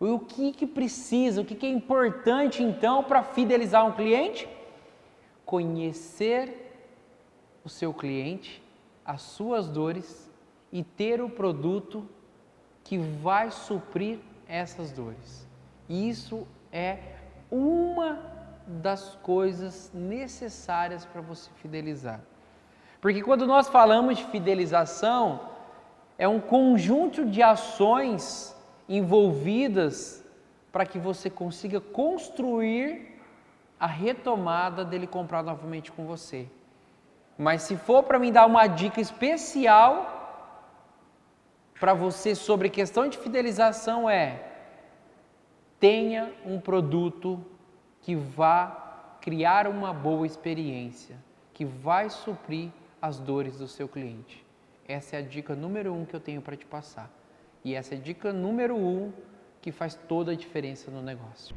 O que, que precisa, o que, que é importante então para fidelizar um cliente? Conhecer o seu cliente, as suas dores e ter o produto que vai suprir essas dores. Isso é uma das coisas necessárias para você fidelizar. Porque quando nós falamos de fidelização, é um conjunto de ações envolvidas para que você consiga construir a retomada dele comprar novamente com você. Mas se for para me dar uma dica especial para você sobre questão de fidelização é tenha um produto que vá criar uma boa experiência, que vai suprir as dores do seu cliente. Essa é a dica número um que eu tenho para te passar. E essa é a dica número um que faz toda a diferença no negócio.